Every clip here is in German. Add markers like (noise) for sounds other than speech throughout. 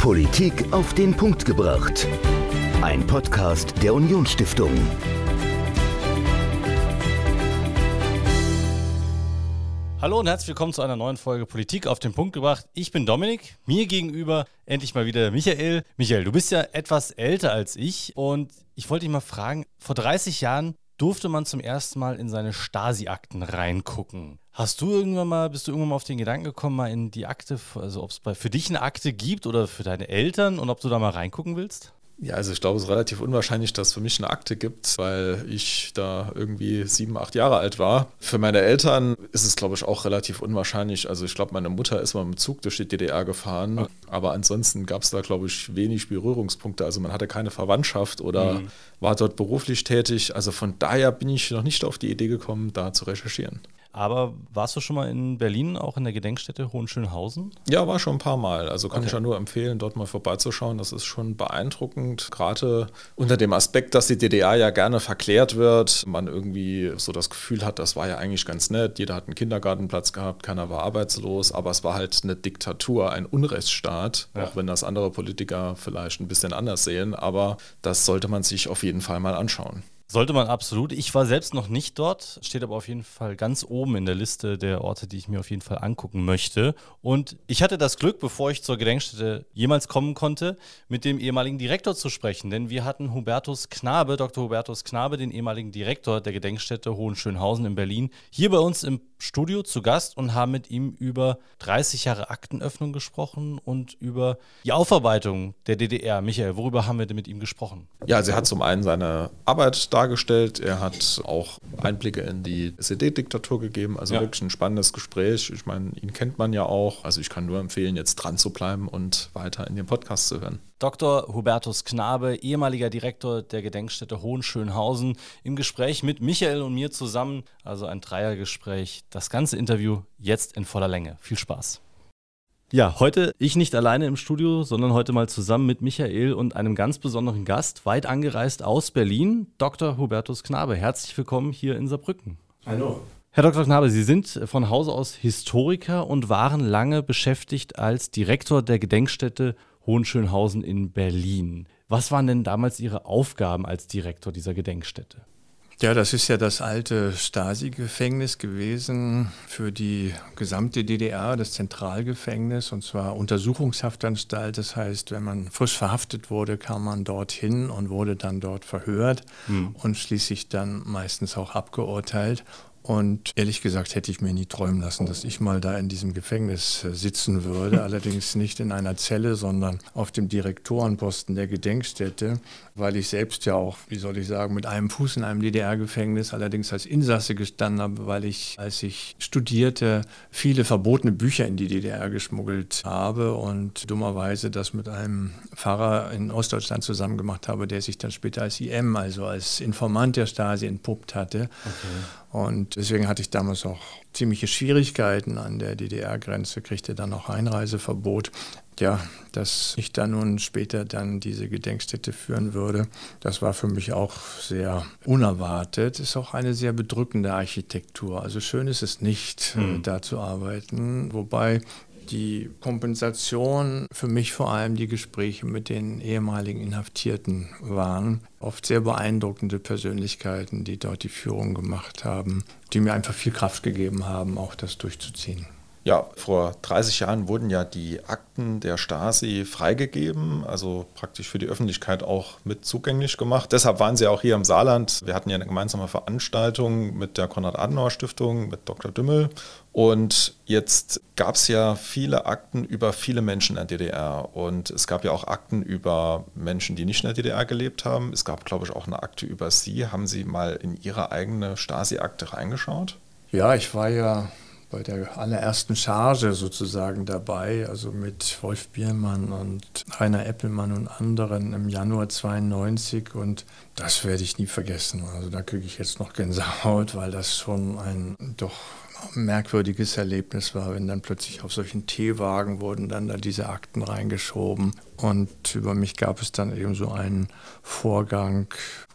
Politik auf den Punkt gebracht. Ein Podcast der Unionsstiftung. Hallo und herzlich willkommen zu einer neuen Folge Politik auf den Punkt gebracht. Ich bin Dominik, mir gegenüber endlich mal wieder Michael. Michael, du bist ja etwas älter als ich und ich wollte dich mal fragen, vor 30 Jahren durfte man zum ersten Mal in seine Stasi-Akten reingucken. Hast du irgendwann mal, bist du irgendwann mal auf den Gedanken gekommen, mal in die Akte, also ob es für dich eine Akte gibt oder für deine Eltern und ob du da mal reingucken willst? Ja, also ich glaube, es ist relativ unwahrscheinlich, dass es für mich eine Akte gibt, weil ich da irgendwie sieben, acht Jahre alt war. Für meine Eltern ist es, glaube ich, auch relativ unwahrscheinlich. Also ich glaube, meine Mutter ist mal mit dem Zug durch die DDR gefahren, okay. aber ansonsten gab es da, glaube ich, wenig Berührungspunkte. Also man hatte keine Verwandtschaft oder mhm. war dort beruflich tätig. Also von daher bin ich noch nicht auf die Idee gekommen, da zu recherchieren. Aber warst du schon mal in Berlin, auch in der Gedenkstätte Hohenschönhausen? Ja, war schon ein paar Mal. Also kann okay. ich ja nur empfehlen, dort mal vorbeizuschauen. Das ist schon beeindruckend. Gerade unter dem Aspekt, dass die DDR ja gerne verklärt wird. Man irgendwie so das Gefühl hat, das war ja eigentlich ganz nett. Jeder hat einen Kindergartenplatz gehabt, keiner war arbeitslos. Aber es war halt eine Diktatur, ein Unrechtsstaat. Ja. Auch wenn das andere Politiker vielleicht ein bisschen anders sehen. Aber das sollte man sich auf jeden Fall mal anschauen. Sollte man absolut. Ich war selbst noch nicht dort, steht aber auf jeden Fall ganz oben in der Liste der Orte, die ich mir auf jeden Fall angucken möchte. Und ich hatte das Glück, bevor ich zur Gedenkstätte jemals kommen konnte, mit dem ehemaligen Direktor zu sprechen. Denn wir hatten Hubertus Knabe, Dr. Hubertus Knabe, den ehemaligen Direktor der Gedenkstätte Hohenschönhausen in Berlin, hier bei uns im Studio zu Gast und haben mit ihm über 30 Jahre Aktenöffnung gesprochen und über die Aufarbeitung der DDR. Michael, worüber haben wir denn mit ihm gesprochen? Ja, also er hat zum einen seine Arbeit dargestellt, er hat auch Einblicke in die SED-Diktatur gegeben, also ja. wirklich ein spannendes Gespräch. Ich meine, ihn kennt man ja auch, also ich kann nur empfehlen, jetzt dran zu bleiben und weiter in den Podcast zu hören. Dr. Hubertus Knabe, ehemaliger Direktor der Gedenkstätte Hohenschönhausen, im Gespräch mit Michael und mir zusammen, also ein Dreiergespräch. Das ganze Interview jetzt in voller Länge. Viel Spaß. Ja, heute ich nicht alleine im Studio, sondern heute mal zusammen mit Michael und einem ganz besonderen Gast, weit angereist aus Berlin, Dr. Hubertus Knabe. Herzlich willkommen hier in Saarbrücken. Hallo. Herr Dr. Knabe, Sie sind von Hause aus Historiker und waren lange beschäftigt als Direktor der Gedenkstätte Hohenschönhausen in Berlin. Was waren denn damals Ihre Aufgaben als Direktor dieser Gedenkstätte? Ja, das ist ja das alte Stasi-Gefängnis gewesen für die gesamte DDR, das Zentralgefängnis, und zwar Untersuchungshaftanstalt. Das heißt, wenn man frisch verhaftet wurde, kam man dorthin und wurde dann dort verhört hm. und schließlich dann meistens auch abgeurteilt. Und ehrlich gesagt hätte ich mir nie träumen lassen, dass ich mal da in diesem Gefängnis äh, sitzen würde. (laughs) Allerdings nicht in einer Zelle, sondern auf dem Direktorenposten der Gedenkstätte, weil ich selbst ja auch, wie soll ich sagen, mit einem Fuß in einem DDR-Gefängnis, allerdings als Insasse gestanden habe, weil ich, als ich studierte, viele verbotene Bücher in die DDR geschmuggelt habe und dummerweise das mit einem Pfarrer in Ostdeutschland zusammen gemacht habe, der sich dann später als IM, also als Informant der Stasi entpuppt hatte. Okay. Und deswegen hatte ich damals auch ziemliche Schwierigkeiten an der DDR-Grenze, kriegte dann auch Einreiseverbot. Ja, dass ich dann nun später dann diese Gedenkstätte führen würde, das war für mich auch sehr unerwartet. Ist auch eine sehr bedrückende Architektur. Also schön ist es nicht, mhm. da zu arbeiten. Wobei die Kompensation für mich vor allem die Gespräche mit den ehemaligen Inhaftierten waren. Oft sehr beeindruckende Persönlichkeiten, die dort die Führung gemacht haben, die mir einfach viel Kraft gegeben haben, auch das durchzuziehen. Ja, vor 30 Jahren wurden ja die Akten der Stasi freigegeben, also praktisch für die Öffentlichkeit auch mit zugänglich gemacht. Deshalb waren sie auch hier im Saarland. Wir hatten ja eine gemeinsame Veranstaltung mit der Konrad-Adenauer-Stiftung, mit Dr. Dümmel. Und jetzt gab es ja viele Akten über viele Menschen in der DDR. Und es gab ja auch Akten über Menschen, die nicht in der DDR gelebt haben. Es gab, glaube ich, auch eine Akte über Sie. Haben Sie mal in Ihre eigene Stasi-Akte reingeschaut? Ja, ich war ja bei der allerersten Charge sozusagen dabei, also mit Wolf Biermann und Rainer Eppelmann und anderen im Januar 92 und das werde ich nie vergessen. Also da kriege ich jetzt noch Gänsehaut, weil das schon ein doch merkwürdiges Erlebnis war, wenn dann plötzlich auf solchen Teewagen wurden dann da diese Akten reingeschoben und über mich gab es dann eben so einen Vorgang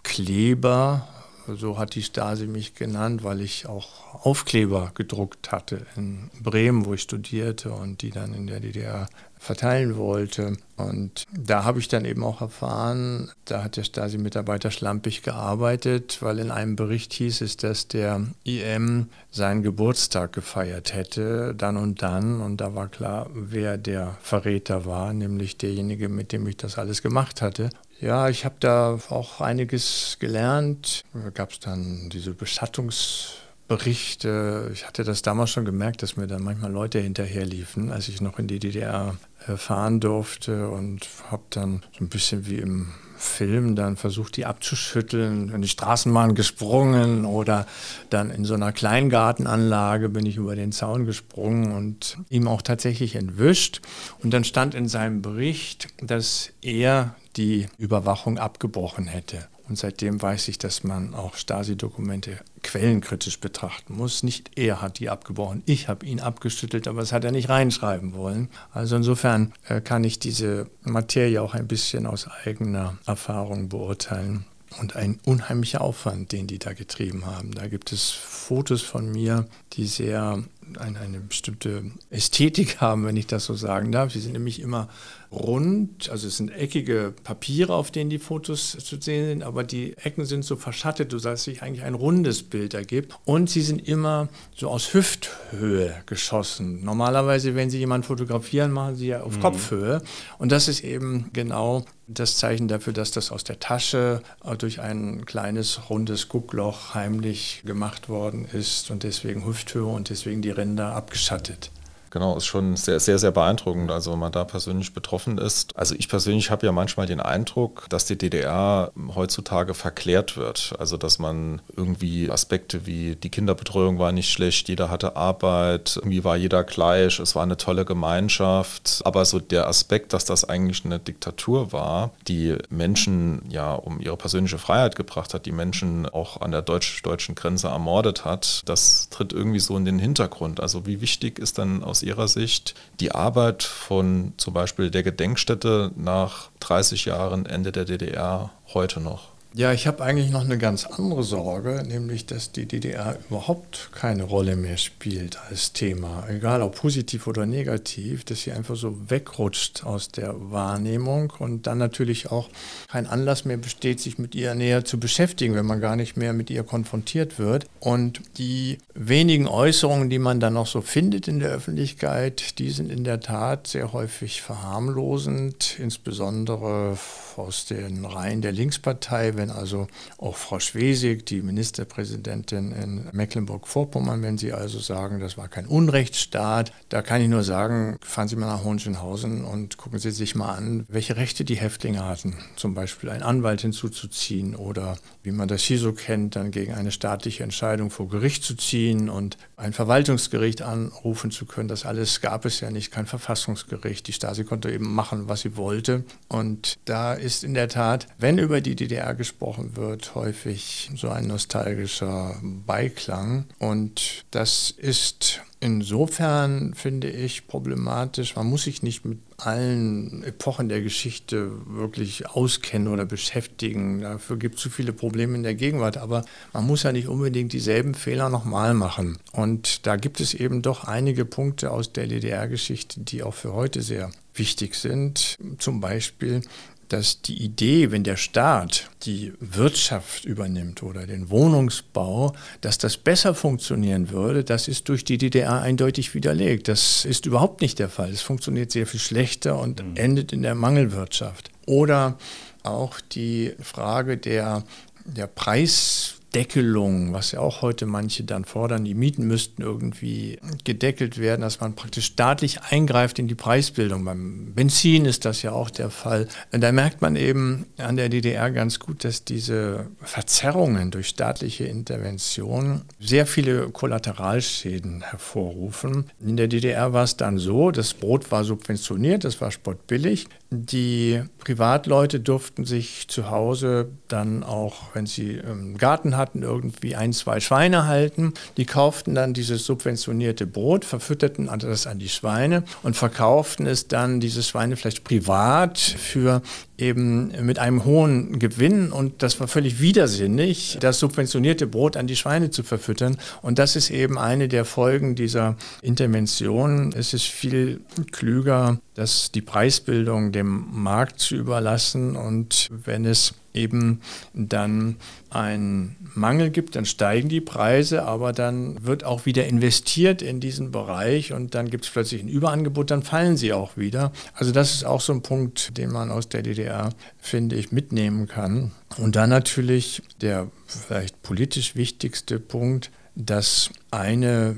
Kleber so hat die Stasi mich genannt, weil ich auch Aufkleber gedruckt hatte in Bremen, wo ich studierte und die dann in der DDR verteilen wollte. Und da habe ich dann eben auch erfahren, da hat der Stasi-Mitarbeiter schlampig gearbeitet, weil in einem Bericht hieß es, dass der IM seinen Geburtstag gefeiert hätte, dann und dann. Und da war klar, wer der Verräter war, nämlich derjenige, mit dem ich das alles gemacht hatte. Ja, ich habe da auch einiges gelernt. Da gab es dann diese Bestattungs- Berichte. Ich hatte das damals schon gemerkt, dass mir dann manchmal Leute hinterherliefen, als ich noch in die DDR äh, fahren durfte und habe dann so ein bisschen wie im Film dann versucht, die abzuschütteln, in die Straßenbahn gesprungen oder dann in so einer Kleingartenanlage bin ich über den Zaun gesprungen und ihm auch tatsächlich entwischt. Und dann stand in seinem Bericht, dass er die Überwachung abgebrochen hätte. Und seitdem weiß ich, dass man auch Stasi-Dokumente quellenkritisch betrachten muss. Nicht er hat die abgebrochen, ich habe ihn abgeschüttelt, aber das hat er nicht reinschreiben wollen. Also insofern äh, kann ich diese Materie auch ein bisschen aus eigener Erfahrung beurteilen. Und ein unheimlicher Aufwand, den die da getrieben haben. Da gibt es Fotos von mir, die sehr eine, eine bestimmte Ästhetik (laughs) haben, wenn ich das so sagen darf. Sie sind nämlich immer rund, also es sind eckige Papiere, auf denen die Fotos zu sehen sind, aber die Ecken sind so verschattet, sodass sich eigentlich ein rundes Bild ergibt. Und sie sind immer so aus Hüfthöhe geschossen. Normalerweise, wenn Sie jemanden fotografieren, machen Sie ja auf mhm. Kopfhöhe. Und das ist eben genau das Zeichen dafür, dass das aus der Tasche durch ein kleines rundes Guckloch heimlich gemacht worden ist und deswegen Hüfthöhe und deswegen die Ränder abgeschattet. Genau, ist schon sehr, sehr, sehr beeindruckend, also wenn man da persönlich betroffen ist. Also ich persönlich habe ja manchmal den Eindruck, dass die DDR heutzutage verklärt wird. Also dass man irgendwie Aspekte wie die Kinderbetreuung war nicht schlecht, jeder hatte Arbeit, irgendwie war jeder gleich, es war eine tolle Gemeinschaft. Aber so der Aspekt, dass das eigentlich eine Diktatur war, die Menschen ja um ihre persönliche Freiheit gebracht hat, die Menschen auch an der deutsch-deutschen Grenze ermordet hat, das tritt irgendwie so in den Hintergrund. Also wie wichtig ist dann aus Ihrer Sicht die Arbeit von zum Beispiel der Gedenkstätte nach 30 Jahren Ende der DDR heute noch? Ja, ich habe eigentlich noch eine ganz andere Sorge, nämlich dass die DDR überhaupt keine Rolle mehr spielt als Thema, egal ob positiv oder negativ, dass sie einfach so wegrutscht aus der Wahrnehmung und dann natürlich auch kein Anlass mehr besteht, sich mit ihr näher zu beschäftigen, wenn man gar nicht mehr mit ihr konfrontiert wird. Und die wenigen Äußerungen, die man dann noch so findet in der Öffentlichkeit, die sind in der Tat sehr häufig verharmlosend, insbesondere aus den Reihen der Linkspartei, wenn also auch Frau Schwesig, die Ministerpräsidentin in Mecklenburg-Vorpommern, wenn Sie also sagen, das war kein Unrechtsstaat, da kann ich nur sagen, fahren Sie mal nach Hohenschönhausen und gucken Sie sich mal an, welche Rechte die Häftlinge hatten. Zum Beispiel einen Anwalt hinzuzuziehen oder, wie man das hier so kennt, dann gegen eine staatliche Entscheidung vor Gericht zu ziehen und ein Verwaltungsgericht anrufen zu können. Das alles gab es ja nicht, kein Verfassungsgericht. Die Stasi konnte eben machen, was sie wollte. Und da ist in der Tat, wenn über die DDR gesprochen wird, häufig so ein nostalgischer Beiklang. Und das ist insofern, finde ich, problematisch. Man muss sich nicht mit allen Epochen der Geschichte wirklich auskennen oder beschäftigen. Dafür gibt es zu viele Probleme in der Gegenwart. Aber man muss ja nicht unbedingt dieselben Fehler nochmal machen. Und da gibt es eben doch einige Punkte aus der DDR-Geschichte, die auch für heute sehr wichtig sind. Zum Beispiel dass die Idee, wenn der Staat die Wirtschaft übernimmt oder den Wohnungsbau, dass das besser funktionieren würde, das ist durch die DDR eindeutig widerlegt. Das ist überhaupt nicht der Fall. Es funktioniert sehr viel schlechter und mhm. endet in der Mangelwirtschaft. Oder auch die Frage der, der Preis Deckelung, was ja auch heute manche dann fordern, die Mieten müssten irgendwie gedeckelt werden, dass man praktisch staatlich eingreift in die Preisbildung. Beim Benzin ist das ja auch der Fall. Da merkt man eben an der DDR ganz gut, dass diese Verzerrungen durch staatliche Intervention sehr viele Kollateralschäden hervorrufen. In der DDR war es dann so, das Brot war subventioniert, das war spottbillig. Die Privatleute durften sich zu Hause dann auch, wenn sie einen ähm, Garten hatten, irgendwie ein, zwei Schweine halten. Die kauften dann dieses subventionierte Brot, verfütterten das an die Schweine und verkauften es dann, diese Schweine vielleicht privat für eben mit einem hohen Gewinn und das war völlig widersinnig, das subventionierte Brot an die Schweine zu verfüttern. Und das ist eben eine der Folgen dieser Intervention. Es ist viel klüger, das die Preisbildung dem Markt zu überlassen und wenn es eben dann einen Mangel gibt, dann steigen die Preise, aber dann wird auch wieder investiert in diesen Bereich und dann gibt es plötzlich ein Überangebot, dann fallen sie auch wieder. Also das ist auch so ein Punkt, den man aus der DDR, finde ich, mitnehmen kann. Und dann natürlich der vielleicht politisch wichtigste Punkt, dass eine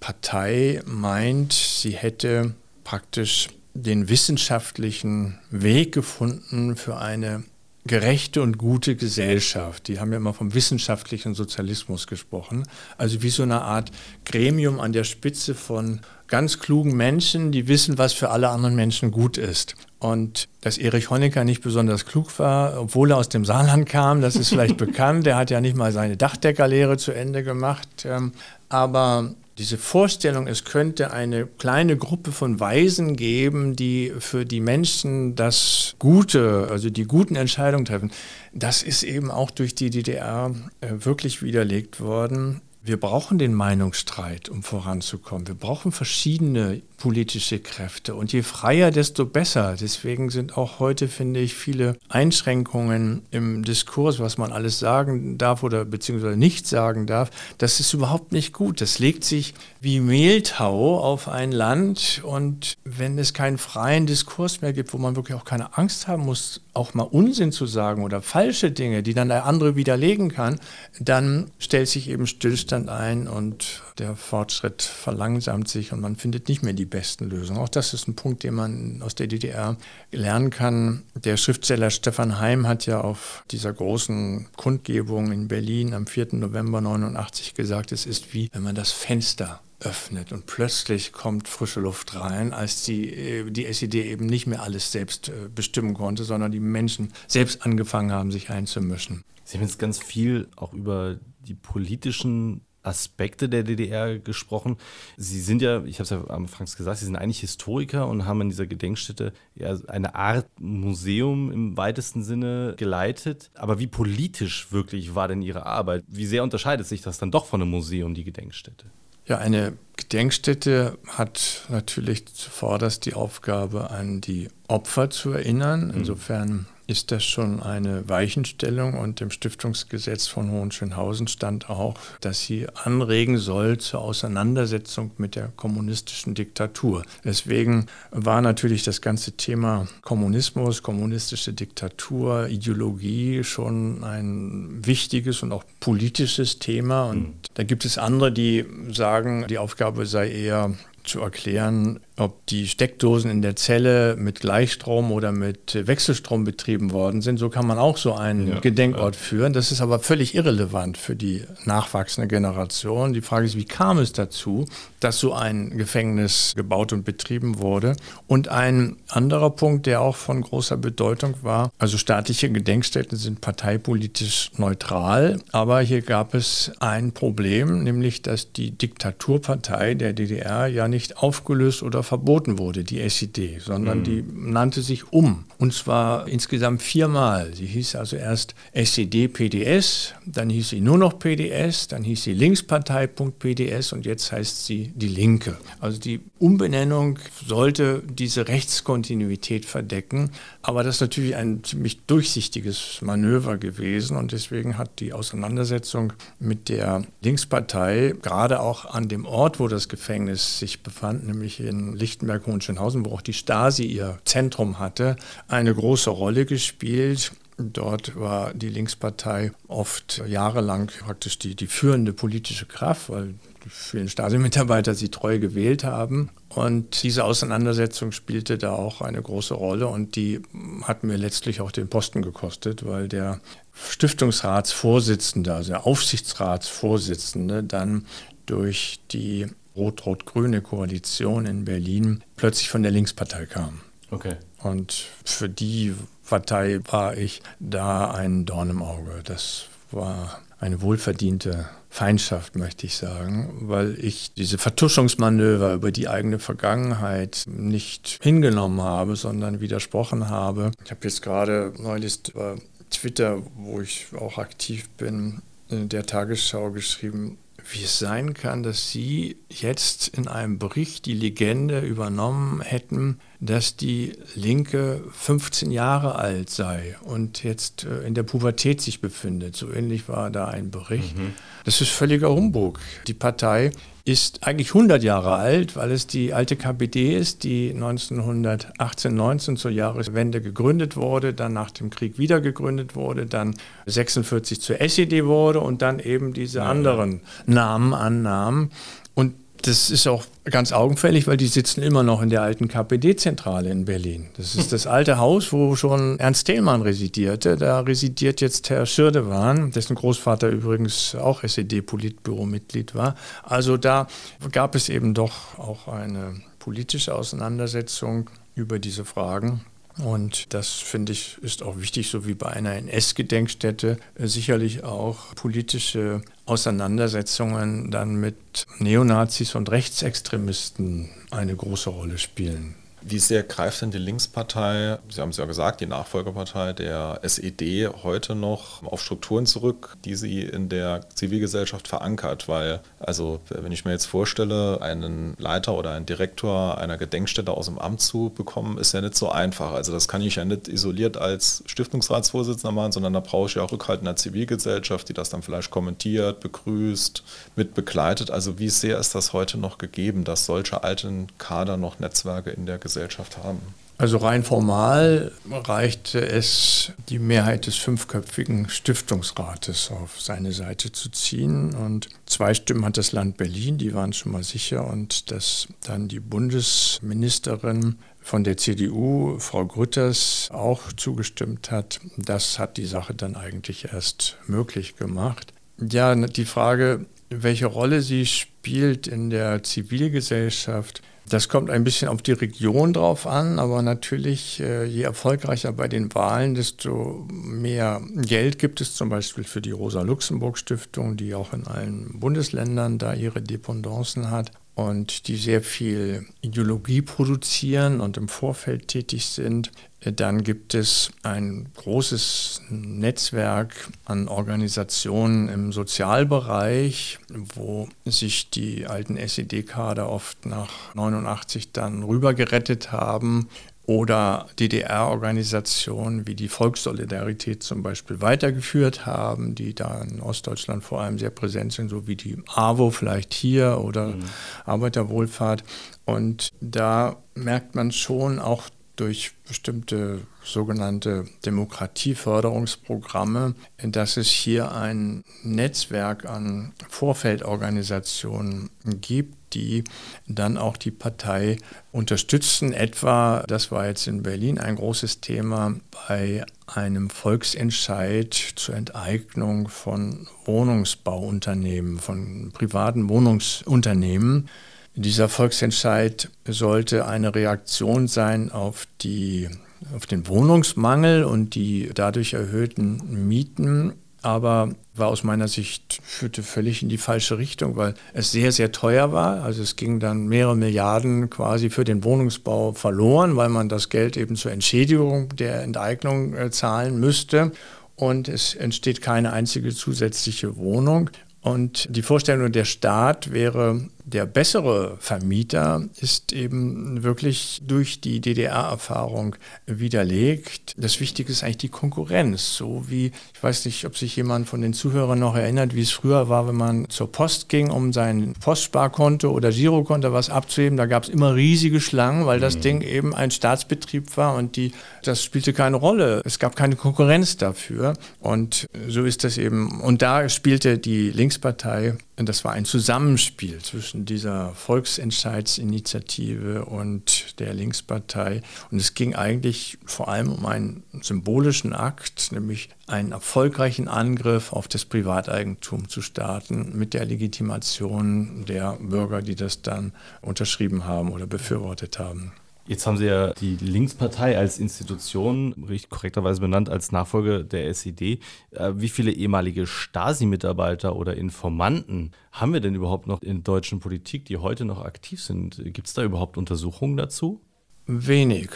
Partei meint, sie hätte praktisch den wissenschaftlichen Weg gefunden für eine gerechte und gute Gesellschaft. Die haben ja immer vom wissenschaftlichen Sozialismus gesprochen. Also wie so eine Art Gremium an der Spitze von ganz klugen Menschen, die wissen, was für alle anderen Menschen gut ist. Und dass Erich Honecker nicht besonders klug war, obwohl er aus dem Saarland kam, das ist vielleicht (laughs) bekannt. Er hat ja nicht mal seine Dachdeckerlehre zu Ende gemacht. Ähm, aber diese Vorstellung, es könnte eine kleine Gruppe von Weisen geben, die für die Menschen das Gute, also die guten Entscheidungen treffen, das ist eben auch durch die DDR äh, wirklich widerlegt worden. Wir brauchen den Meinungsstreit, um voranzukommen. Wir brauchen verschiedene politische Kräfte. Und je freier, desto besser. Deswegen sind auch heute, finde ich, viele Einschränkungen im Diskurs, was man alles sagen darf oder beziehungsweise nicht sagen darf. Das ist überhaupt nicht gut. Das legt sich wie Mehltau auf ein Land. Und wenn es keinen freien Diskurs mehr gibt, wo man wirklich auch keine Angst haben muss, auch mal Unsinn zu sagen oder falsche Dinge, die dann der andere widerlegen kann, dann stellt sich eben Stillstand ein und der Fortschritt verlangsamt sich und man findet nicht mehr die besten Lösungen. Auch das ist ein Punkt, den man aus der DDR lernen kann. Der Schriftsteller Stefan Heim hat ja auf dieser großen Kundgebung in Berlin am 4. November 89 gesagt, es ist wie wenn man das Fenster öffnet und plötzlich kommt frische Luft rein, als die, äh, die SED eben nicht mehr alles selbst äh, bestimmen konnte, sondern die Menschen selbst angefangen haben, sich einzumischen. Sie haben jetzt ganz viel auch über die politischen Aspekte der DDR gesprochen. Sie sind ja, ich habe es ja am Anfangs gesagt, Sie sind eigentlich Historiker und haben in dieser Gedenkstätte ja eine Art Museum im weitesten Sinne geleitet. Aber wie politisch wirklich war denn Ihre Arbeit? Wie sehr unterscheidet sich das dann doch von einem Museum, die Gedenkstätte? Ja, eine Gedenkstätte hat natürlich zuvorderst die Aufgabe, an die Opfer zu erinnern. Mhm. Insofern ist das schon eine Weichenstellung und im Stiftungsgesetz von Hohenschönhausen stand auch, dass sie anregen soll zur Auseinandersetzung mit der kommunistischen Diktatur. Deswegen war natürlich das ganze Thema Kommunismus, kommunistische Diktatur, Ideologie schon ein wichtiges und auch politisches Thema. Und mhm. da gibt es andere, die sagen, die Aufgabe sei eher zu erklären, ob die Steckdosen in der Zelle mit Gleichstrom oder mit Wechselstrom betrieben worden sind. So kann man auch so einen ja, Gedenkort ja. führen. Das ist aber völlig irrelevant für die nachwachsende Generation. Die Frage ist, wie kam es dazu, dass so ein Gefängnis gebaut und betrieben wurde? Und ein anderer Punkt, der auch von großer Bedeutung war, also staatliche Gedenkstätten sind parteipolitisch neutral, aber hier gab es ein Problem, nämlich dass die Diktaturpartei der DDR ja nicht aufgelöst oder verboten wurde, die SED, sondern mhm. die nannte sich um. Und zwar insgesamt viermal. Sie hieß also erst SED-PDS, dann hieß sie nur noch PDS, dann hieß sie Linkspartei.pds und jetzt heißt sie Die Linke. Also die Umbenennung sollte diese Rechtskontinuität verdecken. Aber das ist natürlich ein ziemlich durchsichtiges Manöver gewesen und deswegen hat die Auseinandersetzung mit der Linkspartei gerade auch an dem Ort, wo das Gefängnis sich befand, nämlich in Lichtenberg-Hohenschönhausen, wo auch die Stasi ihr Zentrum hatte, eine große Rolle gespielt. Dort war die Linkspartei oft jahrelang praktisch die, die führende politische Kraft, weil die vielen Stasi-Mitarbeiter sie treu gewählt haben. Und diese Auseinandersetzung spielte da auch eine große Rolle und die hat mir letztlich auch den Posten gekostet, weil der Stiftungsratsvorsitzende, also der Aufsichtsratsvorsitzende, dann durch die rot-rot-grüne Koalition in Berlin plötzlich von der Linkspartei kam. Okay. Und für die Partei war ich da ein Dorn im Auge. Das war eine wohlverdiente Feindschaft, möchte ich sagen, weil ich diese Vertuschungsmanöver über die eigene Vergangenheit nicht hingenommen habe, sondern widersprochen habe. Ich habe jetzt gerade neulich über Twitter, wo ich auch aktiv bin, in der Tagesschau geschrieben, wie es sein kann, dass Sie jetzt in einem Bericht die Legende übernommen hätten, dass die Linke 15 Jahre alt sei und jetzt äh, in der Pubertät sich befindet. So ähnlich war da ein Bericht. Mhm. Das ist völliger Humbug. Die Partei ist eigentlich 100 Jahre alt, weil es die alte KPD ist, die 1918, 19 zur Jahreswende gegründet wurde, dann nach dem Krieg wieder gegründet wurde, dann 46 zur SED wurde und dann eben diese anderen Namen annahm. Und das ist auch ganz augenfällig, weil die sitzen immer noch in der alten KPD-Zentrale in Berlin. Das ist (laughs) das alte Haus, wo schon Ernst Thälmann residierte. Da residiert jetzt Herr Schirdewan, dessen Großvater übrigens auch SED-Politbüro-Mitglied war. Also da gab es eben doch auch eine politische Auseinandersetzung über diese Fragen. Und das finde ich ist auch wichtig, so wie bei einer NS-Gedenkstätte äh, sicherlich auch politische Auseinandersetzungen dann mit Neonazis und Rechtsextremisten eine große Rolle spielen. Wie sehr greift denn die Linkspartei, Sie haben es ja gesagt, die Nachfolgerpartei der SED heute noch auf Strukturen zurück, die sie in der Zivilgesellschaft verankert? Weil, also, wenn ich mir jetzt vorstelle, einen Leiter oder einen Direktor einer Gedenkstätte aus dem Amt zu bekommen, ist ja nicht so einfach. Also, das kann ich ja nicht isoliert als Stiftungsratsvorsitzender machen, sondern da brauche ich ja auch Rückhalt in der Zivilgesellschaft, die das dann vielleicht kommentiert, begrüßt, mit begleitet. Also, wie sehr ist das heute noch gegeben, dass solche alten Kader noch Netzwerke in der Gesellschaft Gesellschaft haben. Also rein formal reichte es, die Mehrheit des fünfköpfigen Stiftungsrates auf seine Seite zu ziehen. Und zwei Stimmen hat das Land Berlin, die waren schon mal sicher. Und dass dann die Bundesministerin von der CDU, Frau Grütters, auch zugestimmt hat, das hat die Sache dann eigentlich erst möglich gemacht. Ja, die Frage, welche Rolle sie spielt in der Zivilgesellschaft, das kommt ein bisschen auf die Region drauf an, aber natürlich, äh, je erfolgreicher bei den Wahlen, desto mehr Geld gibt es zum Beispiel für die Rosa-Luxemburg-Stiftung, die auch in allen Bundesländern da ihre Dependancen hat und die sehr viel Ideologie produzieren und im Vorfeld tätig sind. Dann gibt es ein großes Netzwerk an Organisationen im Sozialbereich, wo sich die alten SED-Kader oft nach 89 dann rübergerettet haben oder DDR-Organisationen wie die Volkssolidarität zum Beispiel weitergeführt haben, die da in Ostdeutschland vor allem sehr präsent sind, so wie die AWO vielleicht hier oder mhm. Arbeiterwohlfahrt. Und da merkt man schon auch durch bestimmte sogenannte Demokratieförderungsprogramme, dass es hier ein Netzwerk an Vorfeldorganisationen gibt, die dann auch die Partei unterstützen. Etwa, das war jetzt in Berlin ein großes Thema, bei einem Volksentscheid zur Enteignung von Wohnungsbauunternehmen, von privaten Wohnungsunternehmen. Dieser Volksentscheid sollte eine Reaktion sein auf, die, auf den Wohnungsmangel und die dadurch erhöhten Mieten, aber war aus meiner Sicht führte völlig in die falsche Richtung, weil es sehr, sehr teuer war. Also es ging dann mehrere Milliarden quasi für den Wohnungsbau verloren, weil man das Geld eben zur Entschädigung der Enteignung äh, zahlen müsste und es entsteht keine einzige zusätzliche Wohnung. Und die Vorstellung, der Staat wäre der bessere Vermieter, ist eben wirklich durch die DDR-Erfahrung widerlegt. Das Wichtige ist eigentlich die Konkurrenz. So wie, ich weiß nicht, ob sich jemand von den Zuhörern noch erinnert, wie es früher war, wenn man zur Post ging, um sein Postsparkonto oder Girokonto was abzuheben. Da gab es immer riesige Schlangen, weil das mhm. Ding eben ein Staatsbetrieb war und die, das spielte keine Rolle. Es gab keine Konkurrenz dafür. Und so ist das eben. Und da spielte die Linkspartei das war ein Zusammenspiel zwischen dieser Volksentscheidsinitiative und der Linkspartei. Und es ging eigentlich vor allem um einen symbolischen Akt, nämlich einen erfolgreichen Angriff auf das Privateigentum zu starten mit der Legitimation der Bürger, die das dann unterschrieben haben oder befürwortet haben. Jetzt haben Sie ja die Linkspartei als Institution, richtig korrekterweise benannt, als Nachfolger der SED. Äh, wie viele ehemalige Stasi-Mitarbeiter oder Informanten haben wir denn überhaupt noch in deutschen Politik, die heute noch aktiv sind? Gibt es da überhaupt Untersuchungen dazu? Wenig.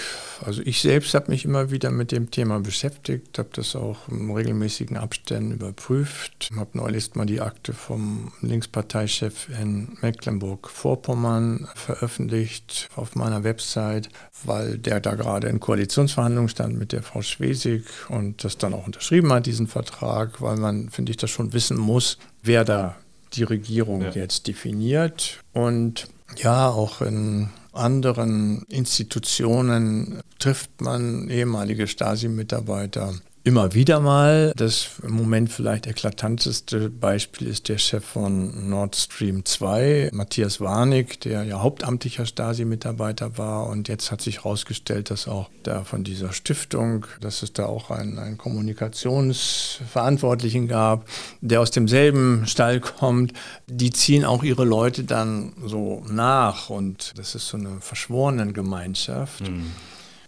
Also ich selbst habe mich immer wieder mit dem Thema beschäftigt, habe das auch in regelmäßigen Abständen überprüft, habe neulich mal die Akte vom Linksparteichef in Mecklenburg-Vorpommern veröffentlicht auf meiner Website, weil der da gerade in Koalitionsverhandlungen stand mit der Frau Schwesig und das dann auch unterschrieben hat, diesen Vertrag, weil man, finde ich, das schon wissen muss, wer da die Regierung ja. jetzt definiert. Und ja, auch in anderen Institutionen trifft man ehemalige Stasi-Mitarbeiter immer wieder mal. Das im Moment vielleicht eklatanteste Beispiel ist der Chef von Nord Stream 2, Matthias Warnig, der ja hauptamtlicher Stasi-Mitarbeiter war. Und jetzt hat sich herausgestellt, dass auch da von dieser Stiftung, dass es da auch einen, einen Kommunikationsverantwortlichen gab, der aus demselben Stall kommt. Die ziehen auch ihre Leute dann so nach. Und das ist so eine Verschworenengemeinschaft. Mhm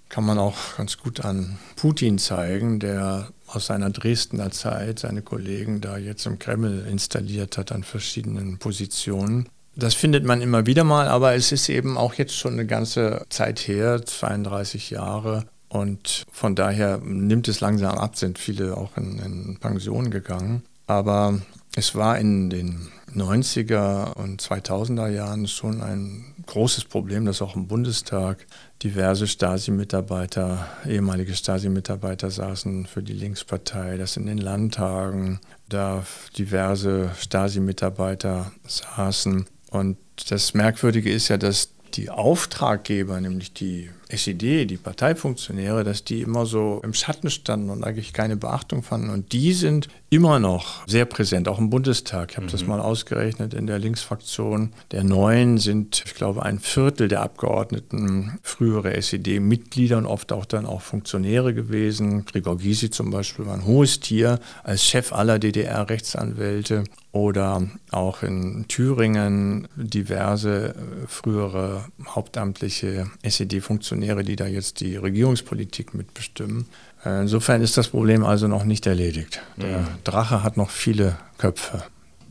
kann man auch ganz gut an Putin zeigen, der aus seiner Dresdner Zeit seine Kollegen da jetzt im Kreml installiert hat an verschiedenen Positionen. Das findet man immer wieder mal, aber es ist eben auch jetzt schon eine ganze Zeit her, 32 Jahre. Und von daher nimmt es langsam ab, sind viele auch in, in Pension gegangen. Aber es war in den 90er und 2000er Jahren schon ein großes Problem, dass auch im Bundestag diverse Stasi-Mitarbeiter, ehemalige Stasi-Mitarbeiter saßen für die Linkspartei, dass in den Landtagen da diverse Stasi-Mitarbeiter saßen. Und das Merkwürdige ist ja, dass die Auftraggeber, nämlich die SED, die Parteifunktionäre, dass die immer so im Schatten standen und eigentlich keine Beachtung fanden. Und die sind immer noch sehr präsent, auch im Bundestag. Ich habe mhm. das mal ausgerechnet in der Linksfraktion. Der Neuen sind, ich glaube, ein Viertel der Abgeordneten frühere SED-Mitglieder und oft auch dann auch Funktionäre gewesen. Gregor Gysi zum Beispiel war ein hohes Tier als Chef aller DDR-Rechtsanwälte oder auch in Thüringen diverse frühere hauptamtliche SED-Funktionäre, die da jetzt die Regierungspolitik mitbestimmen. Insofern ist das Problem also noch nicht erledigt. Der mhm. Drache hat noch viele Köpfe.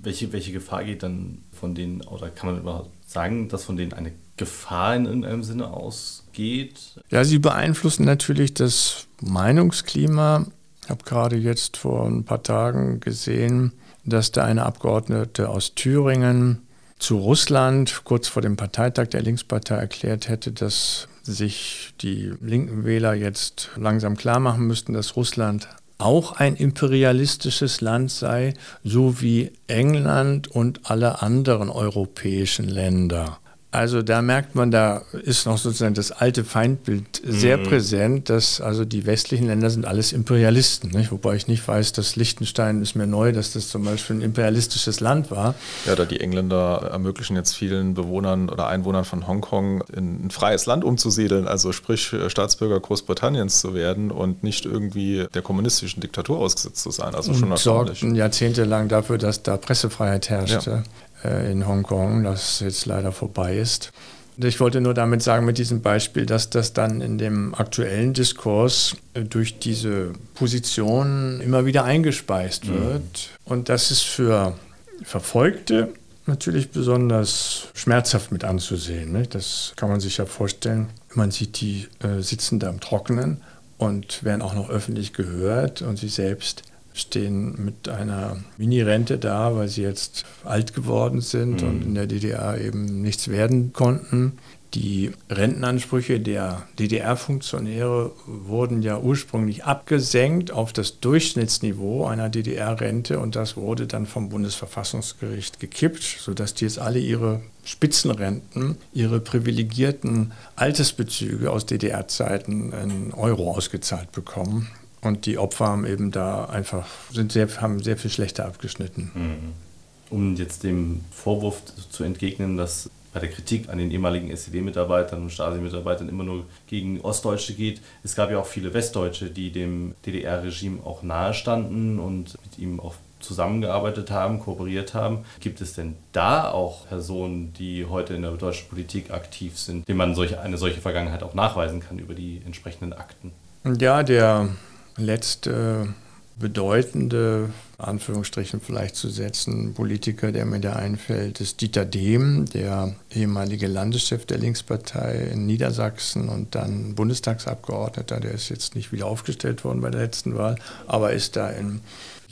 Welche, welche Gefahr geht dann von denen, oder kann man überhaupt sagen, dass von denen eine Gefahr in irgendeinem Sinne ausgeht? Ja, sie beeinflussen natürlich das Meinungsklima. Ich habe gerade jetzt vor ein paar Tagen gesehen, dass da eine Abgeordnete aus Thüringen zu Russland kurz vor dem Parteitag der Linkspartei erklärt hätte, dass sich die linken Wähler jetzt langsam klar machen müssten, dass Russland auch ein imperialistisches Land sei, so wie England und alle anderen europäischen Länder. Also da merkt man, da ist noch sozusagen das alte Feindbild sehr mhm. präsent, dass also die westlichen Länder sind alles Imperialisten. Nicht? Wobei ich nicht weiß, dass Liechtenstein ist mir neu, dass das zum Beispiel ein imperialistisches Land war. Ja, da die Engländer ermöglichen jetzt vielen Bewohnern oder Einwohnern von Hongkong in ein freies Land umzusiedeln, also sprich äh, Staatsbürger Großbritanniens zu werden und nicht irgendwie der kommunistischen Diktatur ausgesetzt zu sein. Also schon und sorgten jahrzehntelang dafür, dass da Pressefreiheit herrschte. Ja. Äh, in Hongkong, das jetzt leider vorbei ist. Ich wollte nur damit sagen, mit diesem Beispiel, dass das dann in dem aktuellen Diskurs äh, durch diese Position immer wieder eingespeist mhm. wird. Mhm. Und das ist für Verfolgte natürlich besonders schmerzhaft mit anzusehen. Ne? Das kann man sich ja vorstellen. Man sieht, die äh, sitzen da im Trockenen und werden auch noch öffentlich gehört und sie selbst stehen mit einer Mini-Rente da, weil sie jetzt alt geworden sind mhm. und in der DDR eben nichts werden konnten. Die Rentenansprüche der DDR-Funktionäre wurden ja ursprünglich abgesenkt auf das Durchschnittsniveau einer DDR-Rente und das wurde dann vom Bundesverfassungsgericht gekippt, sodass die jetzt alle ihre Spitzenrenten, ihre privilegierten Altersbezüge aus DDR-Zeiten in Euro ausgezahlt bekommen. Und die Opfer haben eben da einfach, sind sehr, haben sehr viel schlechter abgeschnitten. Mhm. Um jetzt dem Vorwurf zu entgegnen, dass bei der Kritik an den ehemaligen SED-Mitarbeitern und Stasi-Mitarbeitern immer nur gegen Ostdeutsche geht. Es gab ja auch viele Westdeutsche, die dem DDR-Regime auch nahestanden und mit ihm auch zusammengearbeitet haben, kooperiert haben. Gibt es denn da auch Personen, die heute in der deutschen Politik aktiv sind, denen man solche, eine solche Vergangenheit auch nachweisen kann über die entsprechenden Akten? Ja, der letzte bedeutende, Anführungsstrichen vielleicht zu setzen, Politiker, der mir da einfällt, ist Dieter Dehm, der ehemalige Landeschef der Linkspartei in Niedersachsen und dann Bundestagsabgeordneter. Der ist jetzt nicht wieder aufgestellt worden bei der letzten Wahl, aber ist da in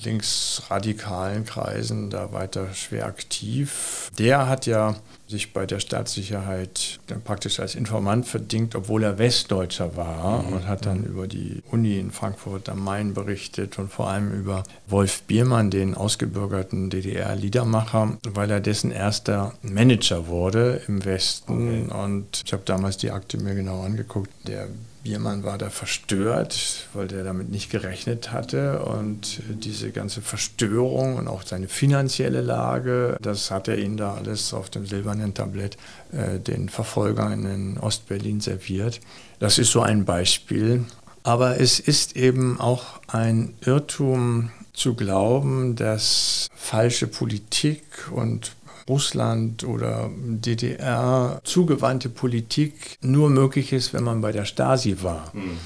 linksradikalen Kreisen da weiter schwer aktiv. Der hat ja sich bei der Staatssicherheit dann praktisch als Informant verdingt, obwohl er Westdeutscher war mhm. und hat dann über die Uni in Frankfurt am Main berichtet und vor allem über Wolf Biermann, den ausgebürgerten DDR-Liedermacher, weil er dessen erster Manager wurde im Westen. Okay. Und ich habe damals die Akte mir genau angeguckt. Der Biermann war da verstört, weil der damit nicht gerechnet hatte. Und diese ganze Verstörung und auch seine finanzielle Lage, das hat er ihnen da alles auf dem silbernen Tablett äh, den Verfolgern in Ostberlin serviert. Das ist so ein Beispiel. Aber es ist eben auch ein Irrtum zu glauben, dass falsche Politik und Russland oder DDR zugewandte Politik nur möglich ist, wenn man bei der Stasi war. Mhm.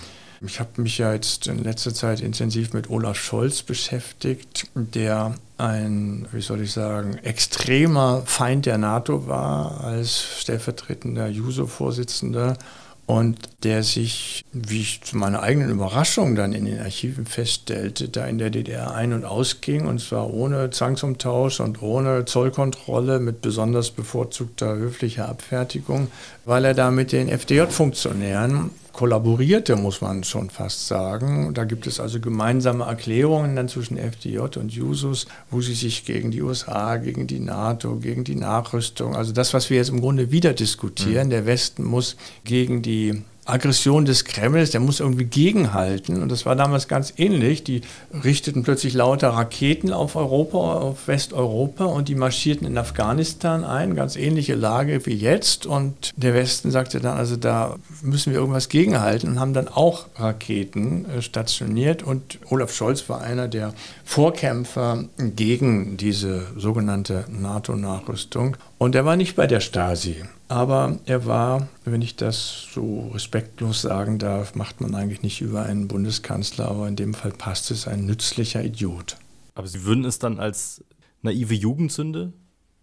Ich habe mich ja jetzt in letzter Zeit intensiv mit Olaf Scholz beschäftigt, der ein, wie soll ich sagen, extremer Feind der NATO war als stellvertretender JUSO-Vorsitzender und der sich, wie ich zu meiner eigenen Überraschung dann in den Archiven feststellte, da in der DDR ein- und ausging. Und zwar ohne Zwangsumtausch und ohne Zollkontrolle mit besonders bevorzugter höflicher Abfertigung, weil er da mit den FDJ-Funktionären kollaborierte, muss man schon fast sagen. Da gibt es also gemeinsame Erklärungen dann zwischen FDJ und Jusos, wo sie sich gegen die USA, gegen die NATO, gegen die Nachrüstung, also das, was wir jetzt im Grunde wieder diskutieren, mhm. der Westen muss gegen die Aggression des Kremls, der muss irgendwie gegenhalten. Und das war damals ganz ähnlich. Die richteten plötzlich lauter Raketen auf Europa, auf Westeuropa und die marschierten in Afghanistan ein. Ganz ähnliche Lage wie jetzt. Und der Westen sagte dann, also da müssen wir irgendwas gegenhalten und haben dann auch Raketen äh, stationiert. Und Olaf Scholz war einer der Vorkämpfer gegen diese sogenannte NATO-Nachrüstung. Und er war nicht bei der Stasi. Aber er war, wenn ich das so respektlos sagen darf, macht man eigentlich nicht über einen Bundeskanzler, aber in dem Fall passt es, ein nützlicher Idiot. Aber Sie würden es dann als naive Jugendsünde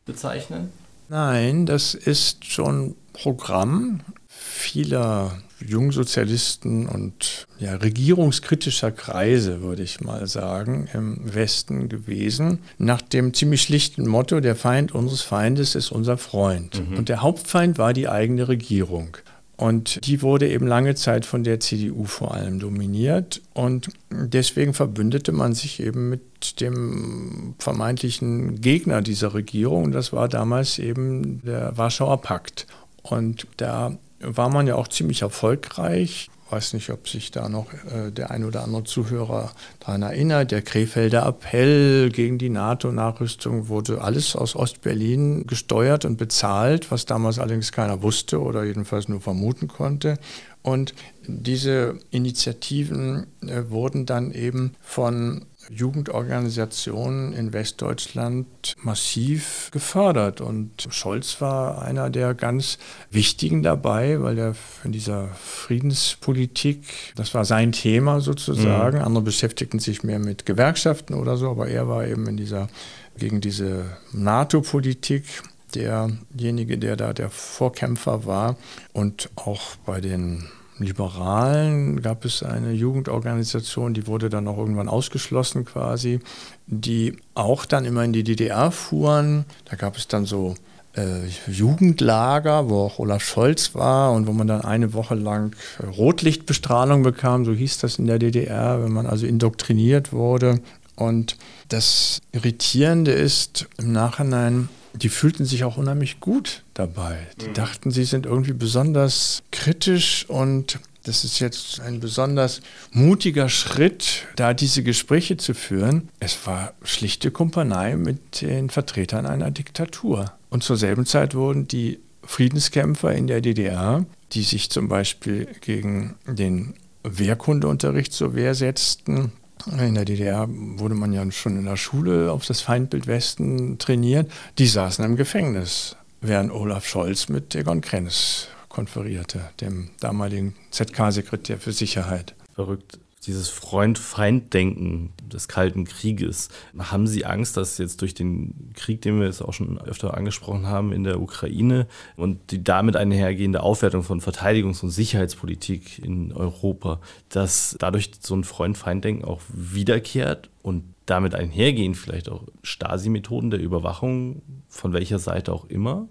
bezeichnen? Nein, das ist schon Programm vieler Jungsozialisten und ja, regierungskritischer Kreise, würde ich mal sagen, im Westen gewesen, nach dem ziemlich schlichten Motto, der Feind unseres Feindes ist unser Freund. Mhm. Und der Hauptfeind war die eigene Regierung. Und die wurde eben lange Zeit von der CDU vor allem dominiert. Und deswegen verbündete man sich eben mit dem vermeintlichen Gegner dieser Regierung. Das war damals eben der Warschauer Pakt. Und da war man ja auch ziemlich erfolgreich. Ich weiß nicht, ob sich da noch äh, der ein oder andere Zuhörer daran erinnert. Der Krefelder Appell gegen die NATO-Nachrüstung wurde alles aus Ostberlin gesteuert und bezahlt, was damals allerdings keiner wusste oder jedenfalls nur vermuten konnte. Und diese Initiativen äh, wurden dann eben von Jugendorganisationen in Westdeutschland massiv gefördert. Und Scholz war einer der ganz wichtigen dabei, weil er in dieser Friedenspolitik, das war sein Thema sozusagen. Mhm. Andere beschäftigten sich mehr mit Gewerkschaften oder so, aber er war eben in dieser, gegen diese NATO-Politik derjenige, der da der Vorkämpfer war und auch bei den Liberalen gab es eine Jugendorganisation, die wurde dann auch irgendwann ausgeschlossen quasi, die auch dann immer in die DDR fuhren. Da gab es dann so äh, Jugendlager, wo auch Olaf Scholz war und wo man dann eine Woche lang Rotlichtbestrahlung bekam, so hieß das in der DDR, wenn man also indoktriniert wurde. Und das Irritierende ist im Nachhinein, die fühlten sich auch unheimlich gut dabei. Die mhm. dachten, sie sind irgendwie besonders kritisch und das ist jetzt ein besonders mutiger Schritt, da diese Gespräche zu führen. Es war schlichte Kumpanei mit den Vertretern einer Diktatur. Und zur selben Zeit wurden die Friedenskämpfer in der DDR, die sich zum Beispiel gegen den Wehrkundeunterricht zur Wehr setzten, in der DDR wurde man ja schon in der Schule auf das Feindbild Westen trainiert. Die saßen im Gefängnis, während Olaf Scholz mit Egon Krenz konferierte, dem damaligen ZK-Sekretär für Sicherheit. Verrückt dieses Freund-Feind-Denken des Kalten Krieges. Haben Sie Angst, dass jetzt durch den Krieg, den wir jetzt auch schon öfter angesprochen haben in der Ukraine und die damit einhergehende Aufwertung von Verteidigungs- und Sicherheitspolitik in Europa, dass dadurch so ein Freund-Feind-Denken auch wiederkehrt und damit einhergehen vielleicht auch Stasi-Methoden der Überwachung, von welcher Seite auch immer?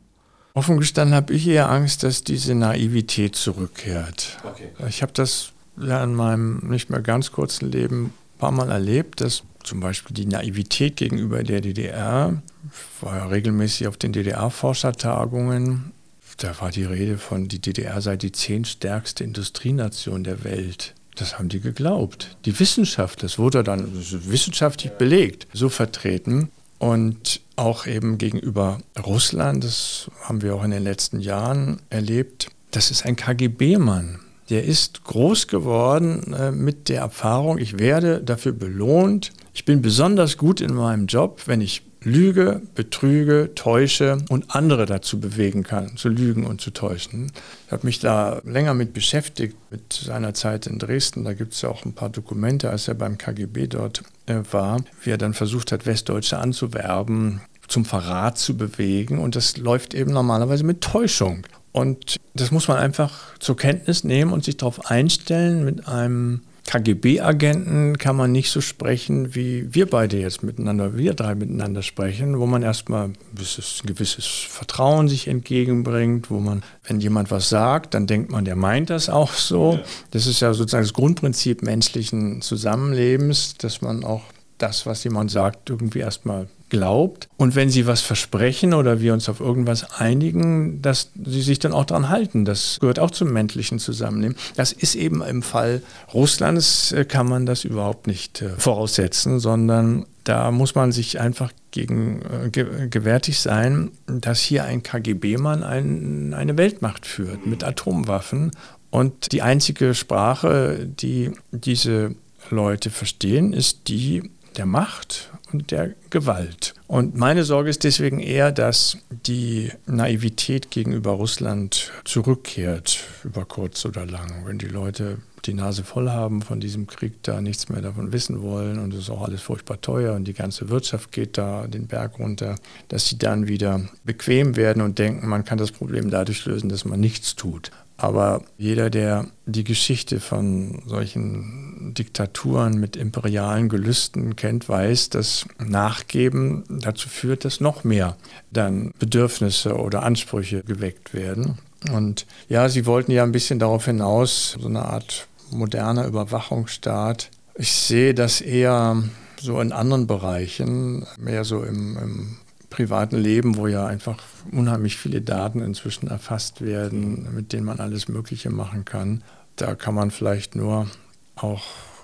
Offen gestanden habe ich eher Angst, dass diese Naivität zurückkehrt. Okay. Ich habe das ja in meinem nicht mehr ganz kurzen Leben ein paar Mal erlebt, dass zum Beispiel die Naivität gegenüber der DDR, ich war ja regelmäßig auf den DDR-Forschertagungen, da war die Rede von, die DDR sei die zehntstärkste Industrienation der Welt. Das haben die geglaubt. Die Wissenschaft, das wurde dann wissenschaftlich belegt, so vertreten. Und auch eben gegenüber Russland, das haben wir auch in den letzten Jahren erlebt, das ist ein KGB-Mann der ist groß geworden äh, mit der Erfahrung, ich werde dafür belohnt. Ich bin besonders gut in meinem Job, wenn ich lüge, betrüge, täusche und andere dazu bewegen kann, zu lügen und zu täuschen. Ich habe mich da länger mit beschäftigt, mit seiner Zeit in Dresden. Da gibt es ja auch ein paar Dokumente, als er beim KGB dort äh, war, wie er dann versucht hat, Westdeutsche anzuwerben, zum Verrat zu bewegen. Und das läuft eben normalerweise mit Täuschung. Und das muss man einfach zur Kenntnis nehmen und sich darauf einstellen. Mit einem KGB-Agenten kann man nicht so sprechen, wie wir beide jetzt miteinander, wir drei miteinander sprechen, wo man erstmal ein gewisses, ein gewisses Vertrauen sich entgegenbringt, wo man, wenn jemand was sagt, dann denkt man, der meint das auch so. Das ist ja sozusagen das Grundprinzip menschlichen Zusammenlebens, dass man auch das, was jemand sagt, irgendwie erstmal glaubt. Und wenn sie was versprechen oder wir uns auf irgendwas einigen, dass sie sich dann auch daran halten. Das gehört auch zum menschlichen Zusammenleben. Das ist eben im Fall Russlands, äh, kann man das überhaupt nicht äh, voraussetzen, sondern da muss man sich einfach gegen äh, gewärtig sein, dass hier ein KGB-Mann ein, eine Weltmacht führt mit Atomwaffen. Und die einzige Sprache, die diese Leute verstehen, ist die der Macht und der Gewalt. Und meine Sorge ist deswegen eher, dass die Naivität gegenüber Russland zurückkehrt, über kurz oder lang. Wenn die Leute die Nase voll haben von diesem Krieg, da nichts mehr davon wissen wollen und es ist auch alles furchtbar teuer und die ganze Wirtschaft geht da den Berg runter, dass sie dann wieder bequem werden und denken, man kann das Problem dadurch lösen, dass man nichts tut. Aber jeder, der die Geschichte von solchen Diktaturen mit imperialen Gelüsten kennt, weiß, dass Nachgeben dazu führt, dass noch mehr dann Bedürfnisse oder Ansprüche geweckt werden. Und ja, sie wollten ja ein bisschen darauf hinaus, so eine Art moderner Überwachungsstaat. Ich sehe das eher so in anderen Bereichen, mehr so im, im privaten Leben, wo ja einfach unheimlich viele Daten inzwischen erfasst werden, mit denen man alles Mögliche machen kann. Da kann man vielleicht nur auch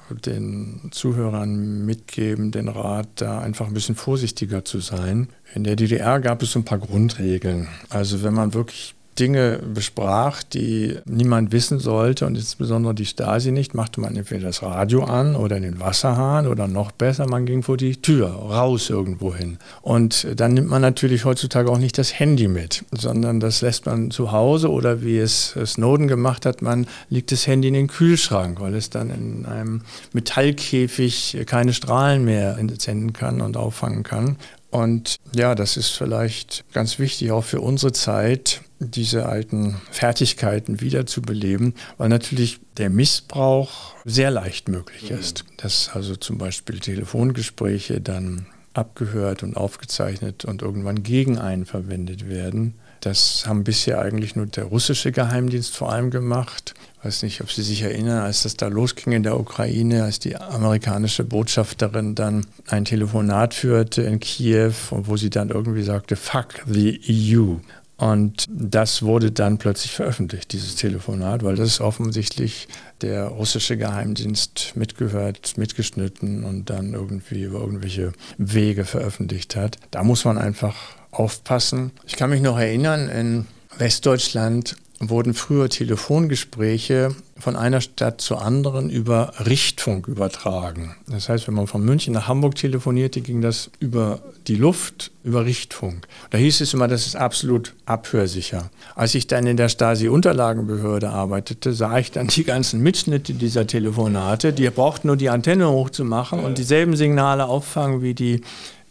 den Zuhörern mitgeben, den Rat, da einfach ein bisschen vorsichtiger zu sein. In der DDR gab es so ein paar Grundregeln. Also wenn man wirklich Dinge besprach, die niemand wissen sollte und insbesondere die Stasi nicht, machte man entweder das Radio an oder den Wasserhahn oder noch besser, man ging vor die Tür, raus irgendwo hin. Und dann nimmt man natürlich heutzutage auch nicht das Handy mit, sondern das lässt man zu Hause oder wie es Snowden gemacht hat, man legt das Handy in den Kühlschrank, weil es dann in einem Metallkäfig keine Strahlen mehr entsenden kann und auffangen kann. Und ja, das ist vielleicht ganz wichtig auch für unsere Zeit, diese alten Fertigkeiten wiederzubeleben, weil natürlich der Missbrauch sehr leicht möglich mhm. ist. Dass also zum Beispiel Telefongespräche dann abgehört und aufgezeichnet und irgendwann gegen einen verwendet werden. Das haben bisher eigentlich nur der russische Geheimdienst vor allem gemacht. Ich weiß nicht, ob Sie sich erinnern, als das da losging in der Ukraine, als die amerikanische Botschafterin dann ein Telefonat führte in Kiew, wo sie dann irgendwie sagte, fuck the EU. Und das wurde dann plötzlich veröffentlicht, dieses Telefonat, weil das offensichtlich der russische Geheimdienst mitgehört, mitgeschnitten und dann irgendwie über irgendwelche Wege veröffentlicht hat. Da muss man einfach aufpassen. Ich kann mich noch erinnern, in Westdeutschland wurden früher Telefongespräche von einer Stadt zur anderen über Richtfunk übertragen. Das heißt, wenn man von München nach Hamburg telefonierte, ging das über die Luft, über Richtfunk. Da hieß es immer, das ist absolut abhörsicher. Als ich dann in der Stasi-Unterlagenbehörde arbeitete, sah ich dann die ganzen Mitschnitte dieser Telefonate. Die brauchten nur die Antenne hochzumachen und dieselben Signale auffangen wie die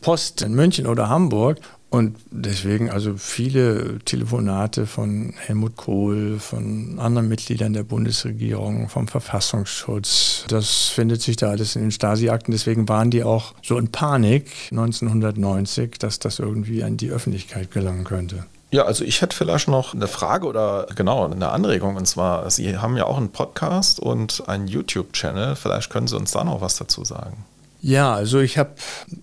Post in München oder Hamburg. Und deswegen also viele Telefonate von Helmut Kohl, von anderen Mitgliedern der Bundesregierung, vom Verfassungsschutz. Das findet sich da alles in den Stasi-Akten. Deswegen waren die auch so in Panik 1990, dass das irgendwie an die Öffentlichkeit gelangen könnte. Ja, also ich hätte vielleicht noch eine Frage oder genau eine Anregung. Und zwar, Sie haben ja auch einen Podcast und einen YouTube-Channel. Vielleicht können Sie uns da noch was dazu sagen. Ja, also ich habe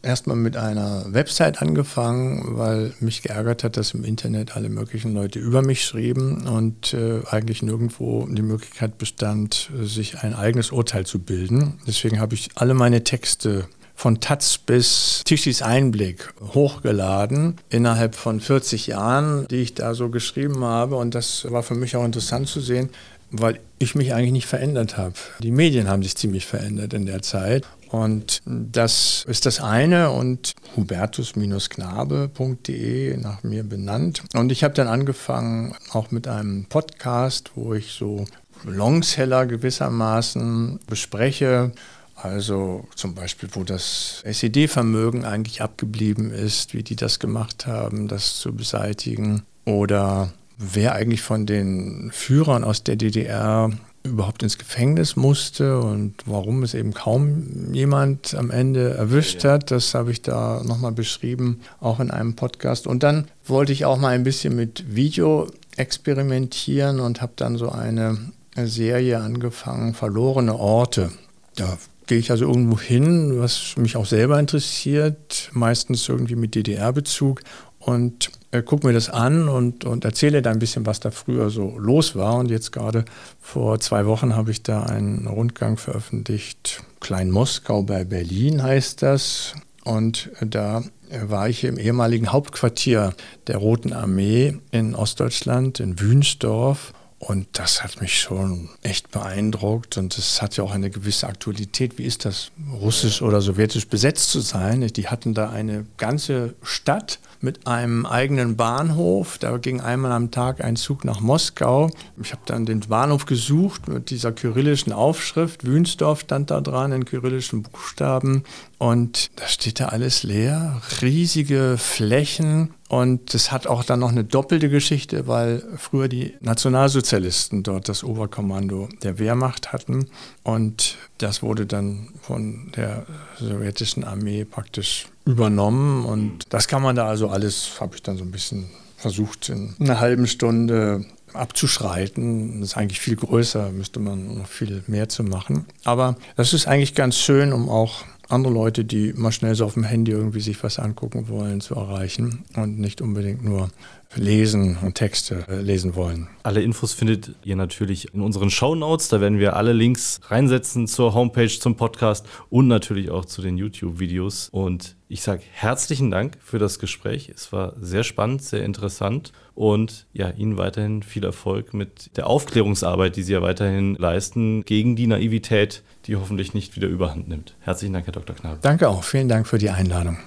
erstmal mit einer Website angefangen, weil mich geärgert hat, dass im Internet alle möglichen Leute über mich schrieben und äh, eigentlich nirgendwo die Möglichkeit bestand, sich ein eigenes Urteil zu bilden. Deswegen habe ich alle meine Texte von Taz bis Tischis Einblick hochgeladen innerhalb von 40 Jahren, die ich da so geschrieben habe. Und das war für mich auch interessant zu sehen, weil ich mich eigentlich nicht verändert habe. Die Medien haben sich ziemlich verändert in der Zeit. Und das ist das eine und hubertus-knabe.de nach mir benannt. Und ich habe dann angefangen auch mit einem Podcast, wo ich so Longseller gewissermaßen bespreche. Also zum Beispiel, wo das SED-Vermögen eigentlich abgeblieben ist, wie die das gemacht haben, das zu beseitigen. Oder wer eigentlich von den Führern aus der DDR überhaupt ins Gefängnis musste und warum es eben kaum jemand am Ende erwischt hat, das habe ich da nochmal beschrieben, auch in einem Podcast. Und dann wollte ich auch mal ein bisschen mit Video experimentieren und habe dann so eine Serie angefangen, Verlorene Orte. Da gehe ich also irgendwo hin, was mich auch selber interessiert, meistens irgendwie mit DDR-Bezug und äh, gucke mir das an und, und erzähle da ein bisschen, was da früher so los war. Und jetzt gerade vor zwei Wochen habe ich da einen Rundgang veröffentlicht. Klein Moskau bei Berlin heißt das. Und da war ich im ehemaligen Hauptquartier der Roten Armee in Ostdeutschland, in Wünsdorf. Und das hat mich schon echt beeindruckt und es hat ja auch eine gewisse Aktualität. Wie ist das, russisch oder sowjetisch besetzt zu sein? Die hatten da eine ganze Stadt mit einem eigenen Bahnhof. Da ging einmal am Tag ein Zug nach Moskau. Ich habe dann den Bahnhof gesucht mit dieser kyrillischen Aufschrift. Wünsdorf stand da dran in kyrillischen Buchstaben. Und da steht da alles leer, riesige Flächen. Und das hat auch dann noch eine doppelte Geschichte, weil früher die Nationalsozialisten dort das Oberkommando der Wehrmacht hatten. Und das wurde dann von der sowjetischen Armee praktisch übernommen. Und das kann man da also alles, habe ich dann so ein bisschen versucht, in einer halben Stunde abzuschreiten. Das ist eigentlich viel größer, müsste man noch viel mehr zu machen. Aber das ist eigentlich ganz schön, um auch andere Leute, die mal schnell so auf dem Handy irgendwie sich was angucken wollen, zu erreichen und nicht unbedingt nur lesen und Texte äh, lesen wollen. Alle Infos findet ihr natürlich in unseren Show Notes. Da werden wir alle Links reinsetzen zur Homepage, zum Podcast und natürlich auch zu den YouTube-Videos. Und ich sage herzlichen Dank für das Gespräch. Es war sehr spannend, sehr interessant und ja, Ihnen weiterhin viel Erfolg mit der Aufklärungsarbeit, die Sie ja weiterhin leisten, gegen die Naivität, die hoffentlich nicht wieder überhand nimmt. Herzlichen Dank, Herr Dr. Knabe. Danke auch. Vielen Dank für die Einladung.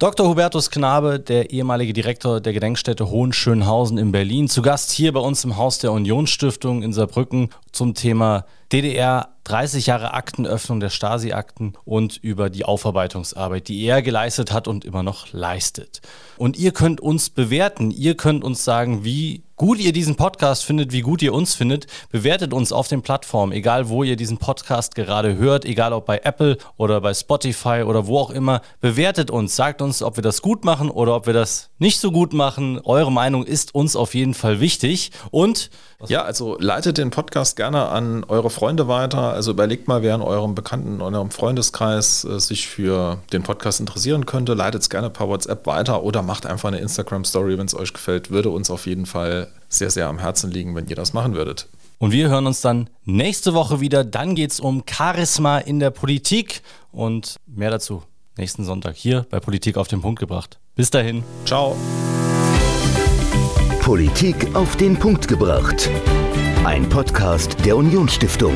Dr. Hubertus Knabe, der ehemalige Direktor der Gedenkstätte Hohenschönhausen in Berlin, zu Gast hier bei uns im Haus der Unionsstiftung in Saarbrücken zum Thema DDR 30 Jahre Aktenöffnung der Stasi-Akten und über die Aufarbeitungsarbeit, die er geleistet hat und immer noch leistet. Und ihr könnt uns bewerten, ihr könnt uns sagen, wie gut ihr diesen Podcast findet, wie gut ihr uns findet. Bewertet uns auf den Plattformen, egal wo ihr diesen Podcast gerade hört, egal ob bei Apple oder bei Spotify oder wo auch immer. Bewertet uns, sagt uns, ob wir das gut machen oder ob wir das nicht so gut machen. Eure Meinung ist uns auf jeden Fall wichtig. Und ja, also leitet den Podcast gerne an eure Freunde weiter. Also überlegt mal, wer in eurem Bekannten, in eurem Freundeskreis äh, sich für den Podcast interessieren könnte. Leitet es gerne per WhatsApp weiter oder macht einfach eine Instagram-Story, wenn es euch gefällt. Würde uns auf jeden Fall sehr, sehr am Herzen liegen, wenn ihr das machen würdet. Und wir hören uns dann nächste Woche wieder. Dann geht es um Charisma in der Politik und mehr dazu nächsten Sonntag hier bei Politik auf den Punkt gebracht. Bis dahin. Ciao. Politik auf den Punkt gebracht. Ein Podcast der Unionsstiftung.